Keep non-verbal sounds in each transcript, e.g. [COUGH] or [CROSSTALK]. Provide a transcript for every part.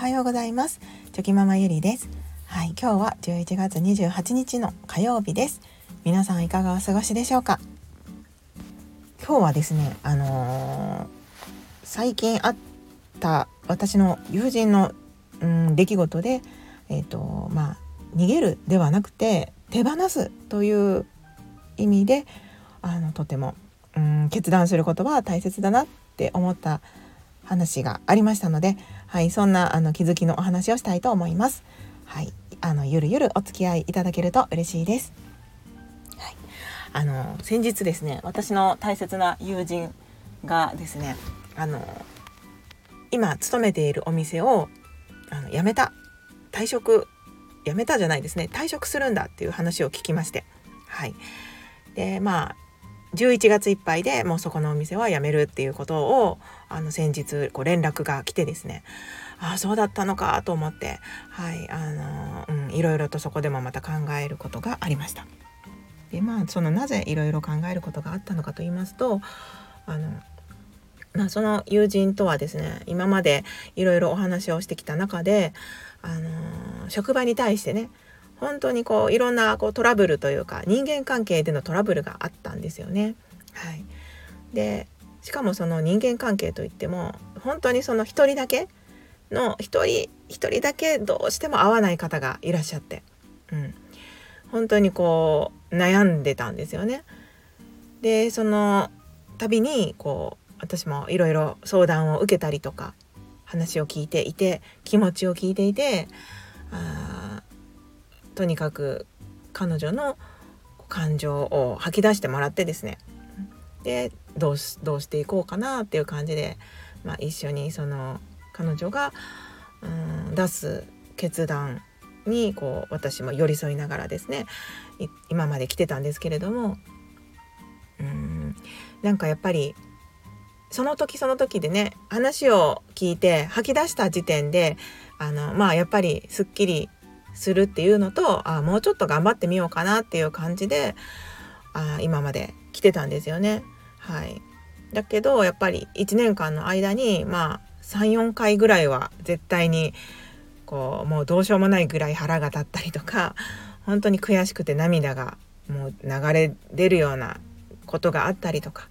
はようございます。チョキママゆりです。はい今日は11月28日の火曜日です。皆さんいかがお過ごしでしょうか？今日はですねあのー、最近あった私の友人の、うん、出来事でえっ、ー、とまあ逃げるではなくて手放すという意味であのとても、うん、決断することは大切だなって思った話がありましたので、はい、そんなあの気づきのお話をしたいと思います。はい、あのゆるゆるお付き合いいただけると嬉しいです。はい、あの先日ですね、私の大切な友人がですね、あの今勤めているお店をあの辞めた退職辞めたじゃないですね退職するんだっていう話を聞きましてはいでまあ11月いっぱいでもうそこのお店は辞めるっていうことをあの先日こう連絡が来てですねああそうだったのかと思ってはいあのうん、いろいろとそこでもまた考えることがありました。でまあそのなぜいろいろ考えることがあったのかと言いますとあのまあ、その友人とはですね今までいろいろお話をしてきた中で、あの職場に対してね本当にこういろんなこうトラブルというか人間関係でのトラブルがあったんですよね。はい、でしかもその人間関係といっても本当にその一人だけの一人一人だけどうしても合わない方がいらっしゃって、うん、本当にこう悩んでたんですよね。でその度にこう私もいろいろ相談を受けたりとか話を聞いていて気持ちを聞いていてあとにかく彼女の感情を吐き出してもらってですね。でどうしていこうかなっていう感じで、まあ、一緒にその彼女がうん出す決断にこう私も寄り添いながらですね今まで来てたんですけれどもうんなんかやっぱりその時その時でね話を聞いて吐き出した時点であのまあやっぱりすっきりするっていうのとあもうちょっと頑張ってみようかなっていう感じであ今まで来てたんですよね。はい、だけどやっぱり1年間の間にまあ34回ぐらいは絶対にこうもうどうしようもないぐらい腹が立ったりとか本当に悔しくて涙がもう流れ出るようなことがあったりとか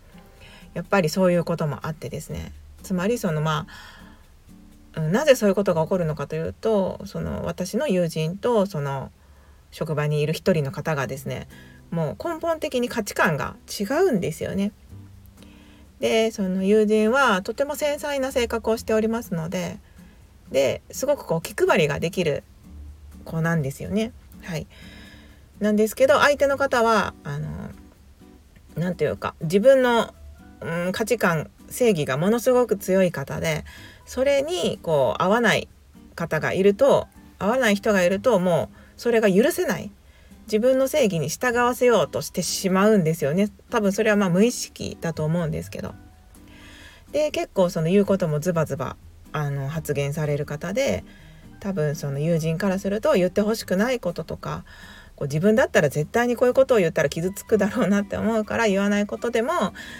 やっぱりそういうこともあってですねつまりそのまあなぜそういうことが起こるのかというとその私の友人とその職場にいる一人の方がですねもう根本的に価値観が違うんですよね。でその友人はとても繊細な性格をしておりますのでですごくこう気配りができる子なんですよね。はい、なんですけど相手の方はあの何て言うか自分のうん、価値観正義がものすごく強い方でそれにこう合わない方がいると合わない人がいるともうそれが許せない。自分の正義に従わせようとしてしまうんですよね。多分それはまあ無意識だと思うんですけど。で結構その言うこともズバズバあの発言される方で多分その友人からすると言ってほしくないこととかこう自分だったら絶対にこういうことを言ったら傷つくだろうなって思うから言わないことでも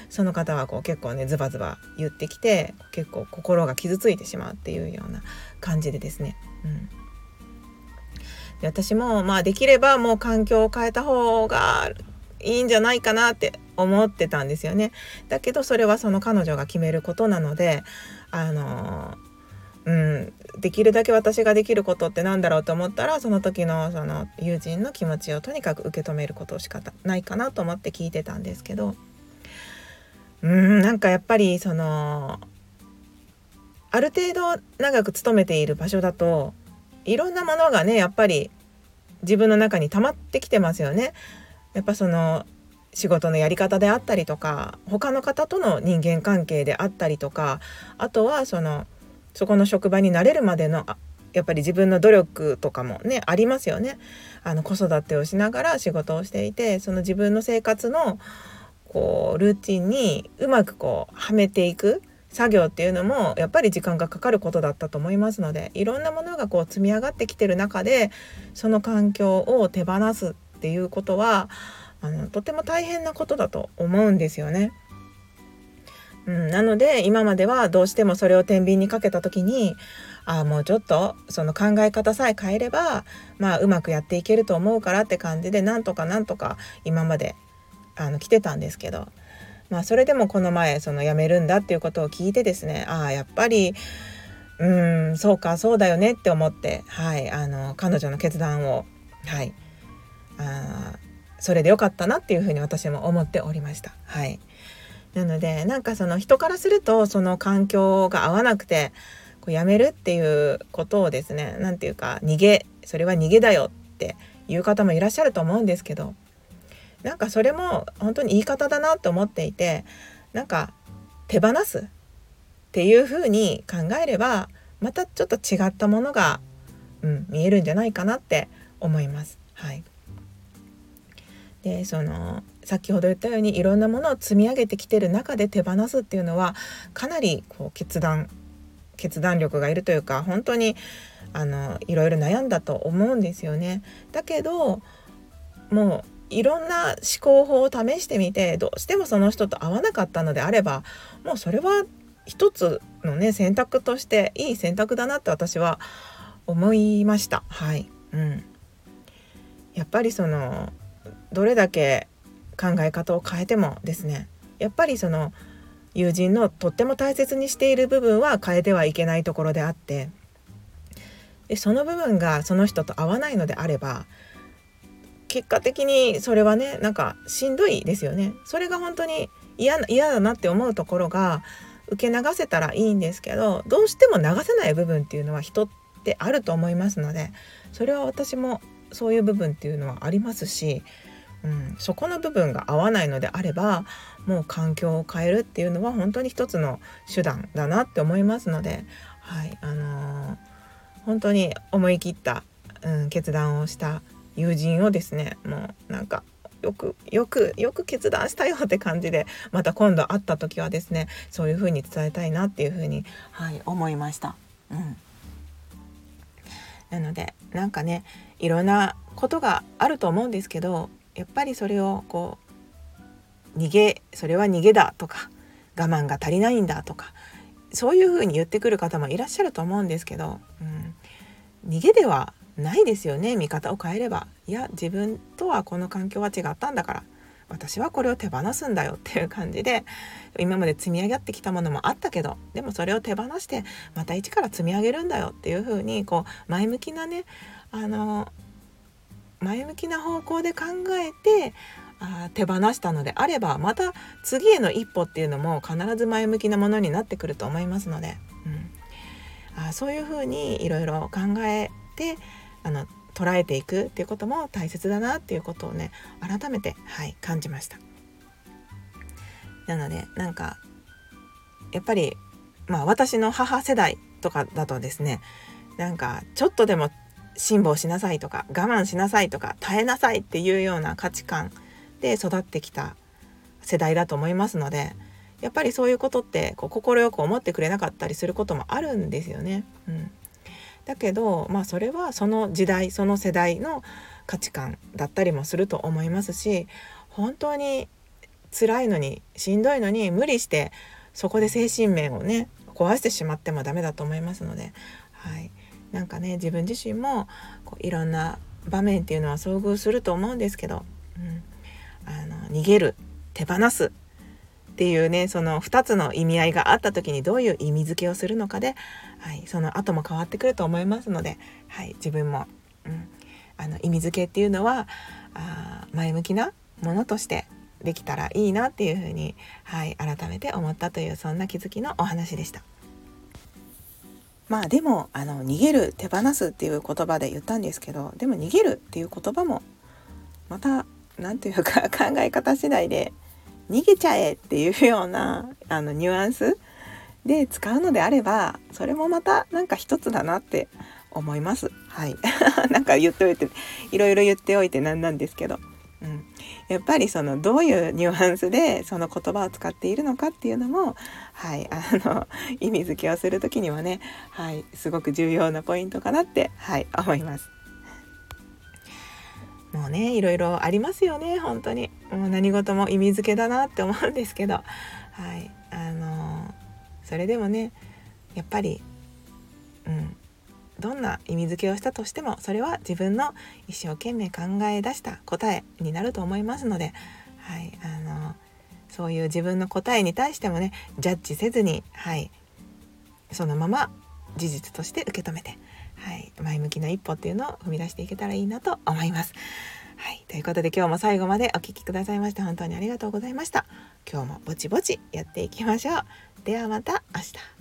その方はこう結構ねズバズバ言ってきて結構心が傷ついてしまうっていうような感じでですね。うんで私もまあできればもう環境を変えた方がいいんじゃないかなって思ってたんですよね。だけどそれはその彼女が決めることなのであのうん、できるだけ私ができることって何だろうと思ったらその時のその友人の気持ちをとにかく受け止めることしかないかなと思って聞いてたんですけどうんなんかやっぱりそのある程度長く勤めている場所だといろんなものがねやっぱり自分の中に溜まってきてますよね。やっぱその仕事のやり方であったりとか他の方との人間関係であったりとかあとはそのそこの職場に慣れるまでのやっぱり自分の努力とかもねありますよね。あの子育てをしながら仕事をしていてその自分の生活のこうルーティンにうまくこうはめていく作業っていうのもやっぱり時間がかかることだったと思いますのでいろんなものがこう積み上がってきてる中でその環境を手放すっていうことはあのとても大変なことだと思うんですよね。うん、なので今まではどうしてもそれを天秤にかけた時にああもうちょっとその考え方さえ変えればまあうまくやっていけると思うからって感じでなんとかなんとか今まであの来てたんですけどまあそれでもこの前その辞めるんだっていうことを聞いてですねああやっぱりうんそうかそうだよねって思ってはいあの彼女の決断をはいあそれでよかったなっていうふうに私も思っておりました。はいなのでなんかその人からするとその環境が合わなくてこうやめるっていうことをですね何て言うか逃げそれは逃げだよっていう方もいらっしゃると思うんですけどなんかそれも本当に言い方だなと思っていてなんか手放すっていうふうに考えればまたちょっと違ったものが、うん、見えるんじゃないかなって思います。はい、でその先ほど言ったようにいろんなものを積み上げてきてる中で手放すっていうのはかなりこう決断決断力がいるというか本当にあのいろいろ悩んだと思うんですよね。だけどもういろんな思考法を試してみてどうしてもその人と合わなかったのであればもうそれは一つのね選択としていい選択だなって私は思いました。はい、うん、やっぱりそのどれだけ考え方を変えてもですねやっぱりその友人のとっても大切にしている部分は変えてはいけないところであってでその部分がその人と合わないのであれば結果的にそれはねなんかしんどいですよね。それが本当に嫌嫌だなって思うところが受け流せたらいいんですけどどうしても流せない部分っていうのは人ってあると思いますのでそれは私もそういう部分っていうのはありますしうん、そこの部分が合わないのであればもう環境を変えるっていうのは本当に一つの手段だなって思いますので、はいあのー、本当に思い切った、うん、決断をした友人をですねもうなんかよくよくよく決断したよって感じでまた今度会った時はですねそういう風に伝えたいなっていう風にはい思いました。うん、なのでなんかねいろんなことがあると思うんですけどやっぱりそれをこう逃げそれは逃げだとか我慢が足りないんだとかそういうふうに言ってくる方もいらっしゃると思うんですけど、うん、逃げではないですよね見方を変えれば。いや自分とはこの環境は違ったんだから私はこれを手放すんだよっていう感じで今まで積み上がってきたものもあったけどでもそれを手放してまた一から積み上げるんだよっていうふうにこう前向きなねあの前向きな方向で考えてあ手放したのであればまた次への一歩っていうのも必ず前向きなものになってくると思いますので、うん、あそういうふうにいろいろ考えてあの捉えていくっていうことも大切だなっていうことをね改めて、はい、感じました。なのでなんかやっぱりまあ私の母世代とかだとですねなんかちょっとでも辛抱しなさいとか我慢しなさいとか耐えなさいっていうような価値観で育ってきた世代だと思いますのでやっぱりそういうことってこう快く思ってくれなかったりすることもあるんですよね。うん、だけどまあそれはその時代その世代の価値観だったりもすると思いますし本当に辛いのにしんどいのに無理してそこで精神面をね壊してしまってもダメだと思いますので、はい、なんかね自分自身もこういろんな場面っていうのは遭遇すると思うんですけど、うん、あの逃げる手放すっていうねその2つの意味合いがあった時にどういう意味付けをするのかで、はい、その後も変わってくると思いますので、はい、自分も、うん、あの意味付けっていうのはあ前向きなものとしてできたらいいなっていうふうに、はい、改めて思ったというそんな気づきのお話でした。まあでもあの逃げる手放すっていう言葉で言ったんですけどでも逃げるっていう言葉もまた何て言うか [LAUGHS] 考え方次第で逃げちゃえっていうようなあのニュアンスで使うのであればそれもまたなんか一つだなって思います。はい、[LAUGHS] なんか言っておいていろいろ言っておいてなんなんですけど。うん、やっぱりそのどういうニュアンスでその言葉を使っているのかっていうのも、はい、あの [LAUGHS] 意味付けをする時にはね、はい、すごく重要なポイントかなって、はい、思います。もうねいろいろありますよね本当に。もう何事も意味付けだなって思うんですけど。はいあのそれでもねやっぱりうんどんな意味付けをしたとしてもそれは自分の一生懸命考え出した答えになると思いますので、はい、あのそういう自分の答えに対してもねジャッジせずに、はい、そのまま事実として受け止めて、はい、前向きな一歩っていうのを踏み出していけたらいいなと思います。はい、ということで今日も最後までお聴きくださいまして本当にありがとうございました。今日もぼちぼちやっていきましょう。ではまた明日。